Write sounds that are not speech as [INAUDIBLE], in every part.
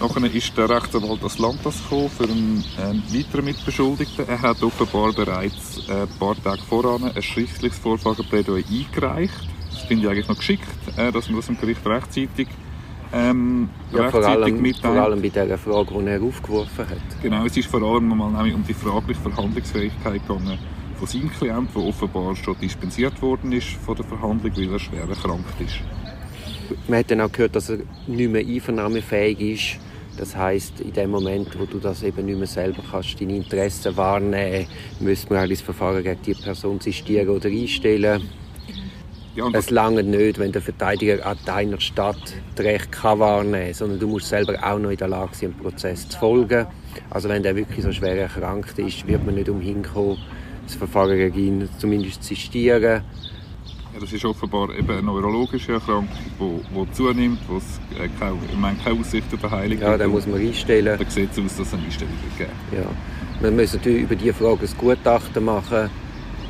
Nachher ist der Rechtsanwalt das Landtags gekommen für einen äh, weiteren Mitbeschuldigten. Er hat offenbar bereits äh, ein paar Tage voran ein schriftliches Vorfrageplädoyer eingereicht. Das finde ich eigentlich noch geschickt, äh, dass man das im Gericht rechtzeitig ähm, ja, vor allem, vor allem bei der Frage, die er aufgeworfen hat. Genau, es ist vor allem mal nämlich um die fragliche Verhandlungsfähigkeit gegangen von seinem Klienten, der offenbar schon dispensiert worden ist von der Verhandlung, weil er schwer erkrankt ist. Man hat dann auch gehört, dass er nicht mehr einvernahmefähig ist. Das heißt, in dem Moment, wo du das eben nicht mehr selber kannst, deine Interessen wahrnehmen, müsste man das Verfahren gegen die Person sistieren oder einstellen. Ja, es lange nicht, wenn der Verteidiger an deiner Stadt das Recht kann wahrnehmen kann, sondern du musst selber auch noch in der Lage sein, dem Prozess zu folgen. Also wenn der wirklich so schwer erkrankt ist, wird man nicht umhin kommen, das Verfahren gegen ihn zumindest zu sistieren das ist offenbar eben eine neurologische Erkrankung, die, die zunimmt, wo es äh, keine, meine, keine Aussicht auf Heilung Ja, dann muss man einstellen. Dann sieht es aus, dass es eine Einstellung geben. Ja. Man muss natürlich über diese Frage ein Gutachten machen.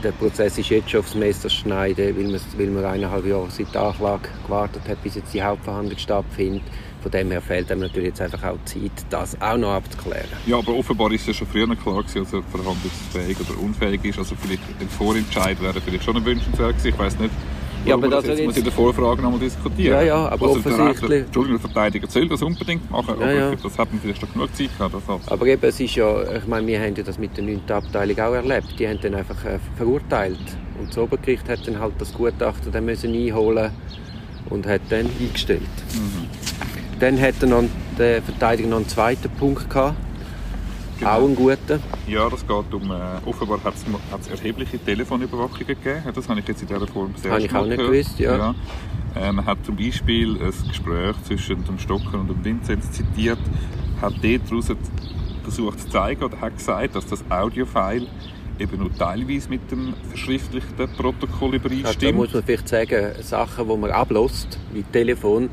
Der Prozess ist jetzt schon aufs Messer schneiden, weil man, weil man eineinhalb Jahre seit der Anklage gewartet hat, bis jetzt die Hauptverhandlung stattfindet. Von dem her fehlt einem natürlich jetzt einfach auch Zeit, das auch noch abzuklären. Ja, aber offenbar ist es ja schon früher klar gewesen, er verhandlungsfähig oder unfähig ist. Also vielleicht ein Vorentscheid wäre vielleicht schon wünschenswert gewesen. Ich weiß nicht, ja, aber das, das jetzt muss in der Vorfrage noch mal diskutieren. Ja, ja, aber also offensichtlich... Der, Entschuldigung, der Verteidiger soll das unbedingt machen, aber ja, ja. das hat man vielleicht schon genug Zeit gehabt. Das aber eben, es ist ja, ich meine, wir haben ja das mit der 9. Abteilung auch erlebt. Die haben dann einfach äh, verurteilt. Und das Obergericht hat dann halt das Gutachten dann müssen einholen und hat dann eingestellt. Mhm. Dann hat noch, der Verteidiger noch einen zweiten Punkt gehabt. Genau. Auch einen guten. Ja, das geht um. Äh, offenbar hat es erhebliche Telefonüberwachungen gegeben. Das habe ich jetzt in dieser Form sehr Habe ich auch nicht gewusst, ja. ja. Äh, man hat zum Beispiel ein Gespräch zwischen dem Stocker und dem Vinzenz zitiert, hat daraus versucht zu zeigen oder hat gesagt, dass das Audiofile eben nur teilweise mit dem verschriftlichten Protokoll übereinstimmt. Ja, da muss man vielleicht sagen, Sachen, die man ablässt, wie Telefon,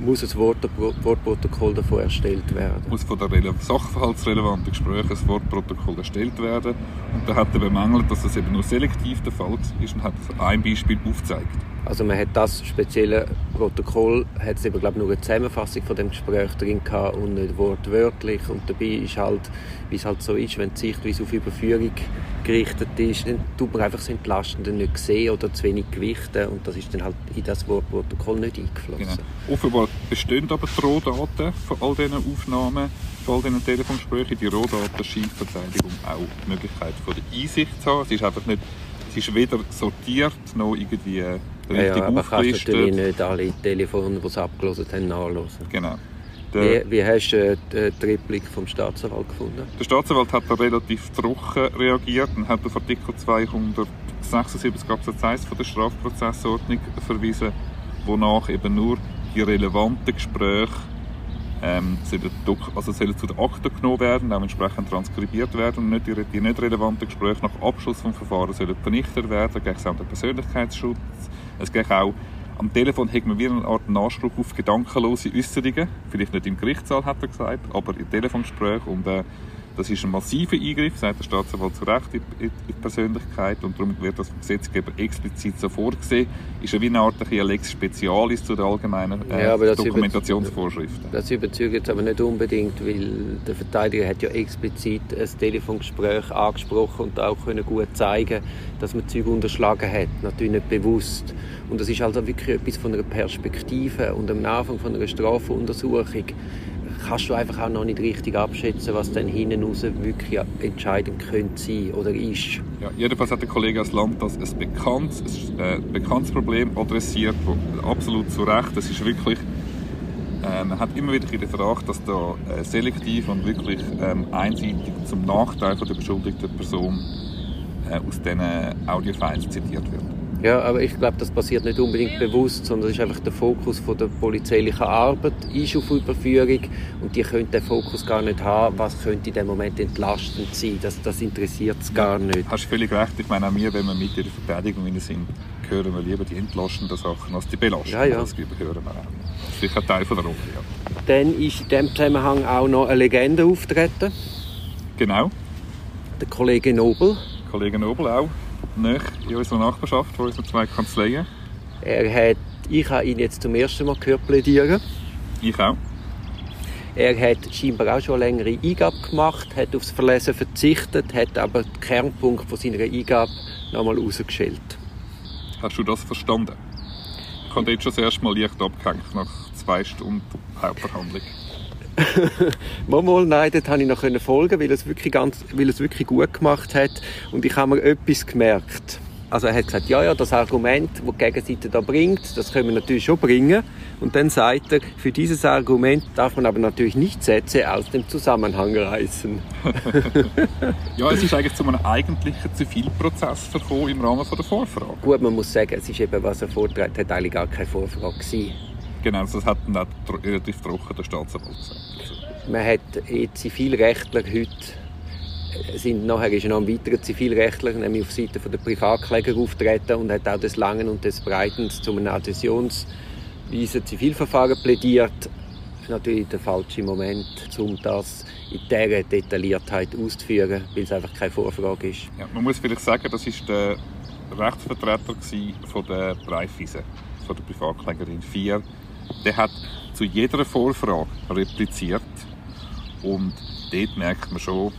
muss ein Wortprotokoll davon erstellt werden. Muss von der sachverhaltsrelevanten Gespräche ein Wortprotokoll erstellt werden. Und da hat er bemängelt, dass das eben nur selektiv der Fall ist und hat ein Beispiel aufgezeigt. Also man hat das spezielle Protokoll, hat es eben, glaube nur eine Zusammenfassung von dem Gespräch drin gehabt und nicht wortwörtlich. Und dabei ist halt, wie es halt so ist, wenn die Sichtweise auf Überführung gerichtet ist, dann tut man einfach das Entlastende nicht sehen oder zu wenig gewichten und das ist dann halt in das Wortprotokoll nicht eingeflossen. Genau. Offenbar bestehen aber die Rohdaten von all diesen Aufnahmen, von all diesen Telefongesprächen. Die Rohdaten scheint die Verteidigung auch die Möglichkeit von der Einsicht zu haben. Es ist einfach nicht, es ist weder sortiert noch irgendwie richtig ja, ja, aber kannst natürlich nicht alle Telefone, die sie abgelesen haben, nachlesen. Genau. wie, wie, hast du äh, die Replik vom Staatsanwalt gefunden? Der Staatsanwalt hat da relativ trocken reagiert und hat auf Artikel 276 Absatz 1 von der Strafprozessordnung verwiesen, wonach eben nur die relevanten Gespräche ähm, sollen, also sollen zu den Akten genommen werden, auch entsprechend transkribiert werden und nicht die, die nicht relevanten Gespräche nach Abschluss des Verfahrens sollen vernichtet werden. Da geht es auch um den Persönlichkeitsschutz. Es geht auch am Telefon hat man wie eine Art Anspruch auf gedankenlose Äußerungen. Vielleicht nicht im Gerichtssaal, hat er gesagt, aber im Telefongespräch. Und äh, das ist ein massiver Eingriff, sagt der Staatsanwalt zu Recht, in, die Persönlichkeit. Und darum wird das vom Gesetzgeber explizit so vorgesehen. Ist ja wie eine Art eine Lex Specialis zu den allgemeinen äh, ja, das Dokumentationsvorschriften. Das überzeugt jetzt aber nicht unbedingt, weil der Verteidiger hat ja explizit ein Telefongespräch angesprochen und auch können gut zeigen dass man Zeug unterschlagen hat. Natürlich nicht bewusst. Und das ist also wirklich etwas von einer Perspektive und am Anfang von einer Strafenuntersuchung kannst du einfach auch noch nicht richtig abschätzen, was dann hinten raus wirklich entscheidend könnte sein oder ist. Ja, jedenfalls hat der Kollege aus Land das ein bekanntes, äh, bekanntes Problem adressiert, absolut zu Recht, das ist wirklich äh, man hat immer wieder Verdacht, dass da äh, selektiv und wirklich ähm, einseitig zum Nachteil von der beschuldigten Person äh, aus diesen Audiofiles zitiert wird. Ja, aber ich glaube, das passiert nicht unbedingt bewusst, sondern es ist einfach der Fokus von der polizeilichen Arbeit, ist auf Überführung und die können den Fokus gar nicht haben, was könnte in dem Moment entlastend sein. Das, das interessiert es gar nicht. Hast du völlig recht. Ich meine, auch wir, wenn wir mit in der Verteidigung sind, hören wir lieber die entlastenden Sachen als die belastenden. Ja, ja. Das hören wir auch. Das ist sicher ein Teil von der Rolle, ja. Dann ist in diesem Zusammenhang auch noch eine Legende auftreten. Genau. Der Kollege Nobel. Kollege Nobel auch nahe in unserer Nachbarschaft, von unseren zwei Kanzleien. Er hat, ich habe ihn jetzt zum ersten Mal gehört plädieren. Ich auch. Er hat scheinbar auch schon eine längere Eingabe gemacht, hat aufs Verlesen verzichtet, hat aber den Kernpunkt von seiner Eingabe nochmal rausgestellt. Hast du das verstanden? Ich habe dort schon das erste Mal leicht abgehängt nach zwei Stunden Hauptverhandlung. [LAUGHS] nein, dort konnte ich noch folgen, weil es wirklich ganz, weil es wirklich gut gemacht hat. Und ich habe mir etwas gemerkt. Also er hat gesagt, ja, ja, das Argument, das die Gegenseite da bringt, das können wir natürlich schon bringen. Und dann sagt er, für dieses Argument darf man aber natürlich nicht Sätze aus dem Zusammenhang reißen. [LAUGHS] ja, es ist eigentlich zu einem eigentlichen Zivilprozess verkommen im Rahmen der Vorfrage. Gut, man muss sagen, es ist eben, was er vorträgt, hat eigentlich gar keine Vorfrage gewesen. Genau, das hat dann auch relativ trocken der Staatsanwalt gesagt. Man hat eh Zivilrechtler heute sind nachher ist noch ein weiterer Zivilrechtler, nämlich auf Seite der Privatkläger auftreten und hat auch des Langen und des Breiten zu einem adhäsionsweisen Zivilverfahren plädiert. Natürlich der falsche Moment, um das in dieser Detailliertheit auszuführen, weil es einfach keine Vorfrage ist. Ja, man muss vielleicht sagen, das ist der Rechtsvertreter von der Breifeisen, von der Privatklägerin 4. Der hat zu jeder Vorfrage repliziert. Und dort merkt man schon,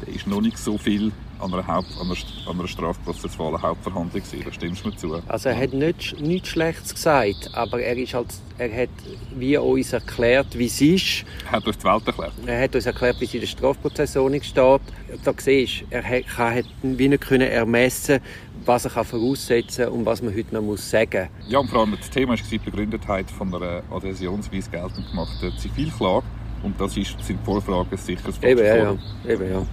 da ist noch nicht so viel an einer, Haupt, an einer, an einer strafprozessualen Hauptverhandlung gewesen. Da stimmst du mir zu. Also er hat nicht, nichts Schlechtes gesagt, aber er, ist halt, er hat wie uns erklärt, wie es ist. Er hat uns die Welt erklärt. Er hat uns erklärt, wie es in der Strafprozessordnung steht. Da siehst er hat wie nicht können ermessen was er voraussetzen kann und was man heute noch muss sagen muss. Ja, und vor allem das Thema war die Begründetheit von einer adhäsionsweise geltend gemachten Zivilklage. Und das ist, sind Vorfragen sicher das Eben, ja, ja. Eben, ja.